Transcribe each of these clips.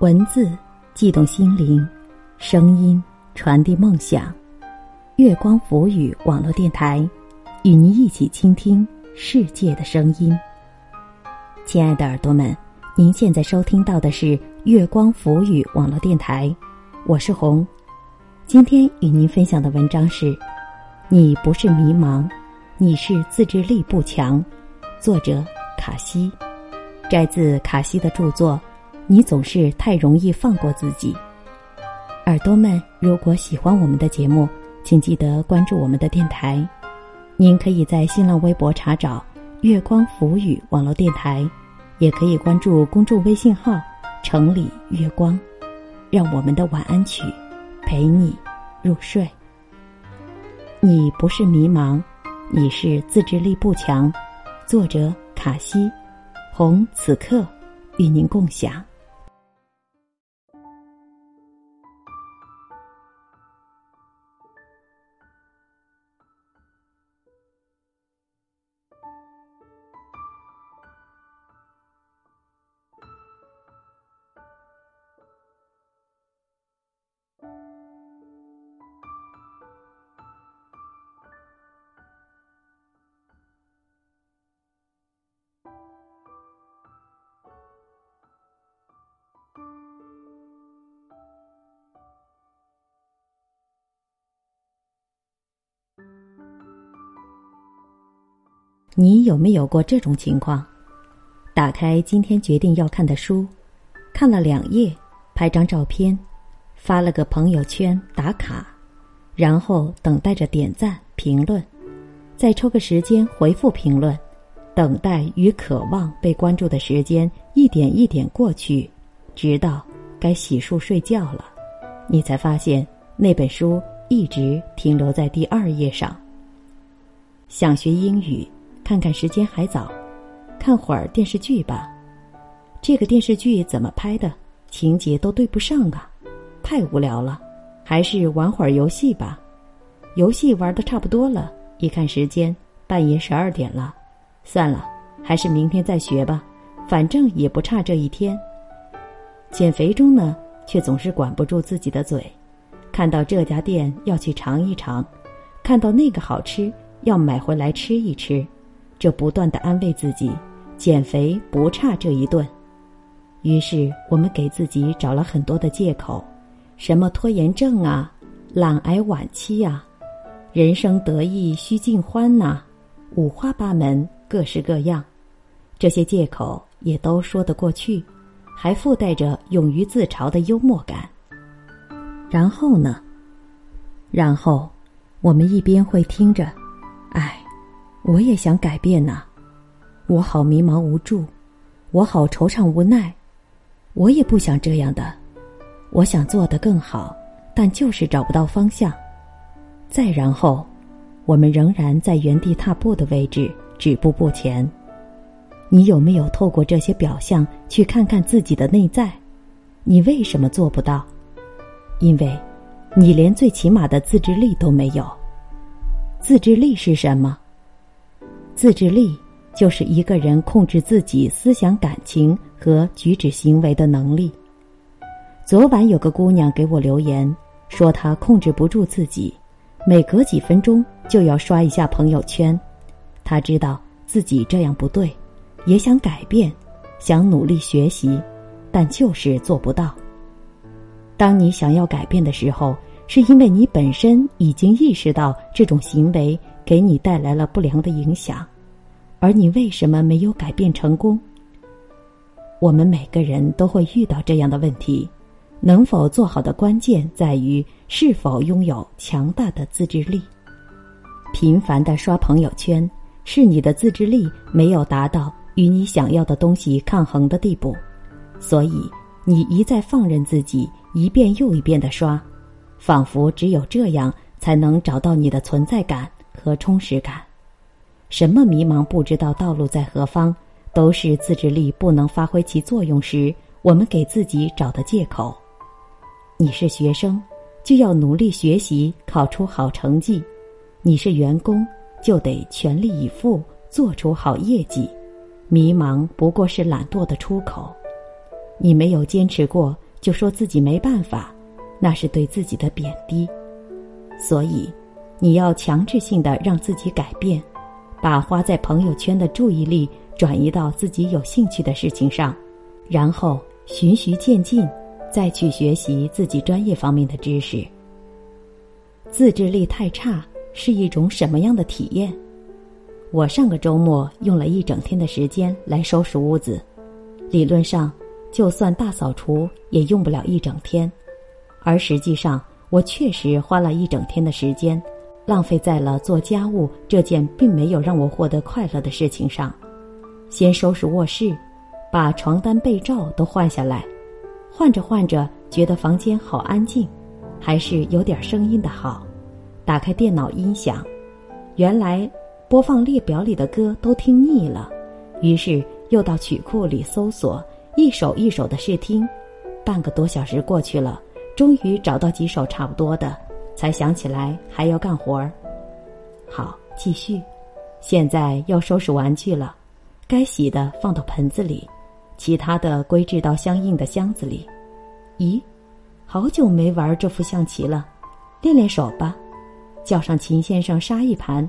文字悸动心灵，声音传递梦想。月光浮语网络电台，与您一起倾听世界的声音。亲爱的耳朵们，您现在收听到的是月光浮语网络电台，我是红。今天与您分享的文章是：你不是迷茫，你是自制力不强。作者卡西，摘自卡西的著作。你总是太容易放过自己，耳朵们，如果喜欢我们的节目，请记得关注我们的电台。您可以在新浪微博查找“月光浮语”网络电台，也可以关注公众微信号“城里月光”，让我们的晚安曲陪你入睡。你不是迷茫，你是自制力不强。作者：卡西，红此刻与您共享。你有没有过这种情况？打开今天决定要看的书，看了两页，拍张照片，发了个朋友圈打卡，然后等待着点赞评论，再抽个时间回复评论，等待与渴望被关注的时间一点一点过去，直到该洗漱睡觉了，你才发现那本书一直停留在第二页上。想学英语。看看时间还早，看会儿电视剧吧。这个电视剧怎么拍的？情节都对不上啊，太无聊了。还是玩会儿游戏吧。游戏玩的差不多了，一看时间，半夜十二点了。算了，还是明天再学吧，反正也不差这一天。减肥中呢，却总是管不住自己的嘴，看到这家店要去尝一尝，看到那个好吃要买回来吃一吃。这不断的安慰自己，减肥不差这一顿。于是我们给自己找了很多的借口，什么拖延症啊、懒癌晚期呀、人生得意须尽欢呐，五花八门，各式各样。这些借口也都说得过去，还附带着勇于自嘲的幽默感。然后呢？然后，我们一边会听着，唉。我也想改变呐，我好迷茫无助，我好惆怅无奈，我也不想这样的，我想做得更好，但就是找不到方向。再然后，我们仍然在原地踏步的位置，止步不前。你有没有透过这些表象去看看自己的内在？你为什么做不到？因为，你连最起码的自制力都没有。自制力是什么？自制力就是一个人控制自己思想、感情和举止行为的能力。昨晚有个姑娘给我留言，说她控制不住自己，每隔几分钟就要刷一下朋友圈。她知道自己这样不对，也想改变，想努力学习，但就是做不到。当你想要改变的时候，是因为你本身已经意识到这种行为。给你带来了不良的影响，而你为什么没有改变成功？我们每个人都会遇到这样的问题，能否做好的关键在于是否拥有强大的自制力。频繁的刷朋友圈，是你的自制力没有达到与你想要的东西抗衡的地步，所以你一再放任自己一遍又一遍的刷，仿佛只有这样才能找到你的存在感。和充实感，什么迷茫不知道道路在何方，都是自制力不能发挥其作用时，我们给自己找的借口。你是学生，就要努力学习，考出好成绩；你是员工，就得全力以赴，做出好业绩。迷茫不过是懒惰的出口。你没有坚持过，就说自己没办法，那是对自己的贬低。所以，你要强制性的让自己改变，把花在朋友圈的注意力转移到自己有兴趣的事情上，然后循序渐进，再去学习自己专业方面的知识。自制力太差是一种什么样的体验？我上个周末用了一整天的时间来收拾屋子，理论上，就算大扫除也用不了一整天，而实际上。我确实花了一整天的时间，浪费在了做家务这件并没有让我获得快乐的事情上。先收拾卧室，把床单被罩都换下来，换着换着觉得房间好安静，还是有点声音的好。打开电脑音响，原来播放列表里的歌都听腻了，于是又到曲库里搜索，一首一首的试听。半个多小时过去了。终于找到几首差不多的，才想起来还要干活儿。好，继续。现在要收拾玩具了，该洗的放到盆子里，其他的归置到相应的箱子里。咦，好久没玩这副象棋了，练练手吧。叫上秦先生杀一盘，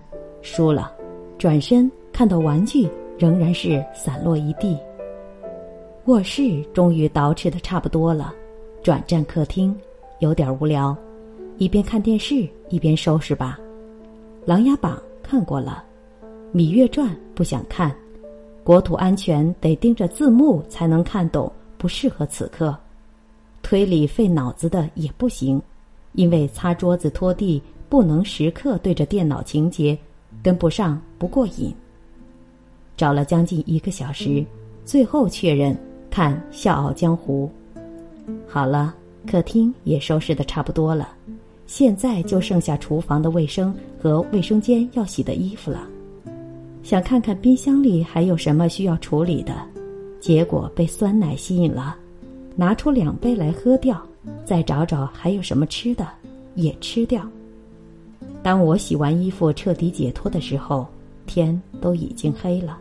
输了，转身看到玩具仍然是散落一地。卧室终于捯饬的差不多了。转战客厅，有点无聊，一边看电视一边收拾吧。《琅琊榜》看过了，《芈月传》不想看，国土安全得盯着字幕才能看懂，不适合此刻。推理费脑子的也不行，因为擦桌子拖地不能时刻对着电脑情节，跟不上不过瘾。找了将近一个小时，最后确认看《笑傲江湖》。好了，客厅也收拾的差不多了，现在就剩下厨房的卫生和卫生间要洗的衣服了。想看看冰箱里还有什么需要处理的，结果被酸奶吸引了，拿出两杯来喝掉，再找找还有什么吃的，也吃掉。当我洗完衣服彻底解脱的时候，天都已经黑了。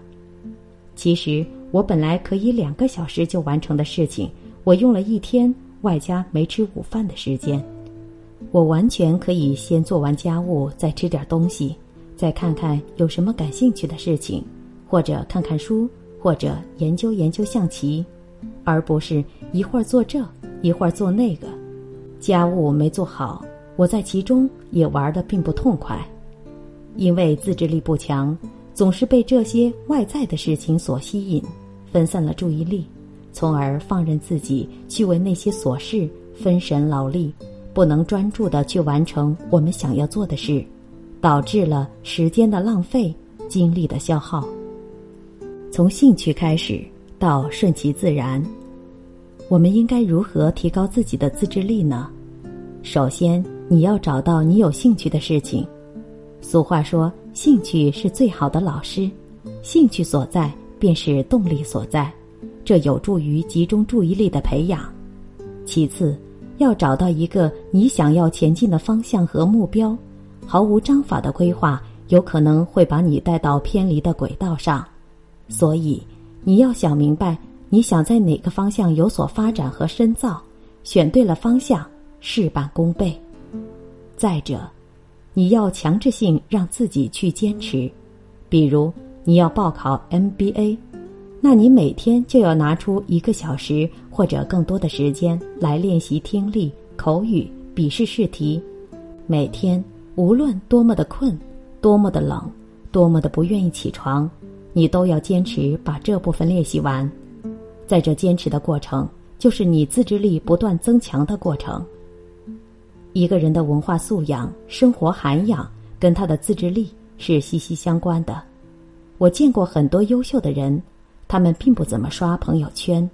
其实我本来可以两个小时就完成的事情。我用了一天，外加没吃午饭的时间，我完全可以先做完家务，再吃点东西，再看看有什么感兴趣的事情，或者看看书，或者研究研究象棋，而不是一会儿做这，一会儿做那个。家务没做好，我在其中也玩的并不痛快，因为自制力不强，总是被这些外在的事情所吸引，分散了注意力。从而放任自己去为那些琐事分神劳力，不能专注的去完成我们想要做的事，导致了时间的浪费、精力的消耗。从兴趣开始到顺其自然，我们应该如何提高自己的自制力呢？首先，你要找到你有兴趣的事情。俗话说：“兴趣是最好的老师，兴趣所在便是动力所在。”这有助于集中注意力的培养。其次，要找到一个你想要前进的方向和目标。毫无章法的规划有可能会把你带到偏离的轨道上。所以，你要想明白你想在哪个方向有所发展和深造。选对了方向，事半功倍。再者，你要强制性让自己去坚持。比如，你要报考 MBA。那你每天就要拿出一个小时或者更多的时间来练习听力、口语、笔试试题。每天无论多么的困、多么的冷、多么的不愿意起床，你都要坚持把这部分练习完。在这坚持的过程，就是你自制力不断增强的过程。一个人的文化素养、生活涵养跟他的自制力是息息相关的。我见过很多优秀的人。他们并不怎么刷朋友圈，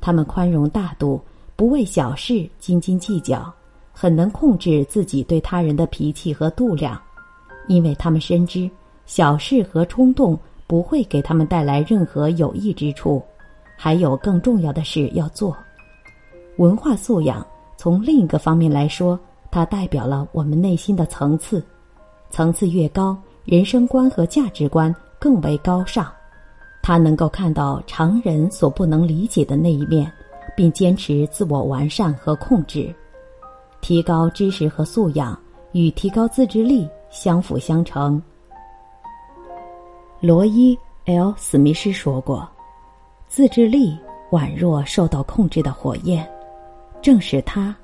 他们宽容大度，不为小事斤斤计较，很能控制自己对他人的脾气和度量，因为他们深知小事和冲动不会给他们带来任何有益之处，还有更重要的事要做。文化素养从另一个方面来说，它代表了我们内心的层次，层次越高，人生观和价值观更为高尚。他能够看到常人所不能理解的那一面，并坚持自我完善和控制。提高知识和素养与提高自制力相辅相成。罗伊 ·L· 史密斯说过：“自制力宛若受到控制的火焰，正是它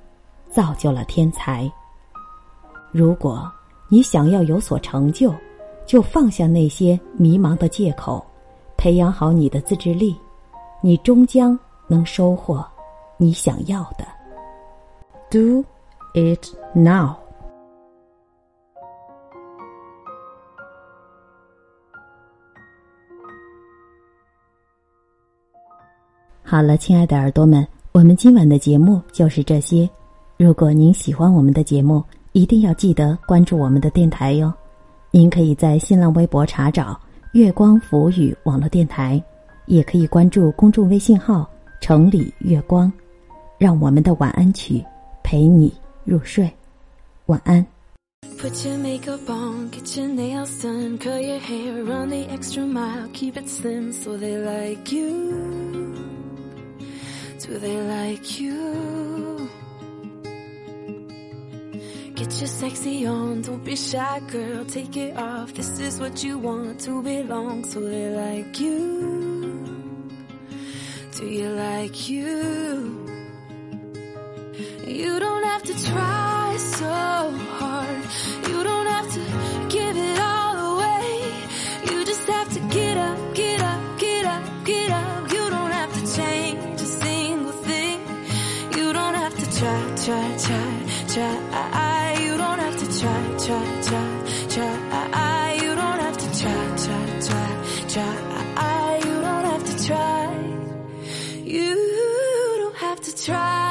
造就了天才。”如果你想要有所成就，就放下那些迷茫的借口，培养好你的自制力，你终将能收获你想要的。Do。It now。好了，亲爱的耳朵们，我们今晚的节目就是这些。如果您喜欢我们的节目，一定要记得关注我们的电台哟。您可以在新浪微博查找“月光浮语网络电台”，也可以关注公众微信号“城里月光”，让我们的晚安曲陪你入睡。晚安。Put your makeup on, get your nails done, curl your hair, run the extra mile, keep it slim so they like you. Do they like you? Get your sexy on, don't be shy, girl, take it off. This is what you want to belong, so they like you. Do you like you? You don't have to try so hard. You don't have to give it all away. You just have to get up, get up, get up, get up. You don't have to change a single thing. You don't have to try, try, try, try. Try.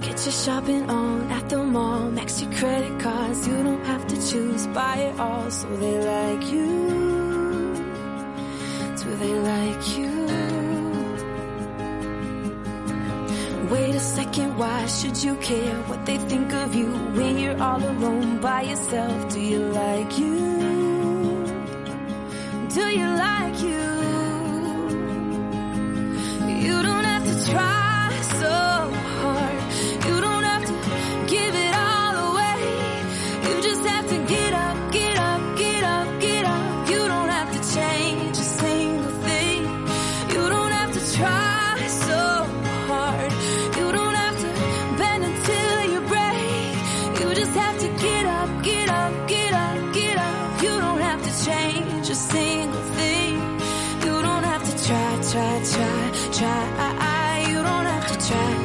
Get your shopping on at the mall. Max your credit cards. You don't have to choose. Buy it all so they like you. Do they like you? Second, why should you care what they think of you when you're all alone by yourself? Do you like you? Do you like you? You don't have to try so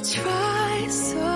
To try so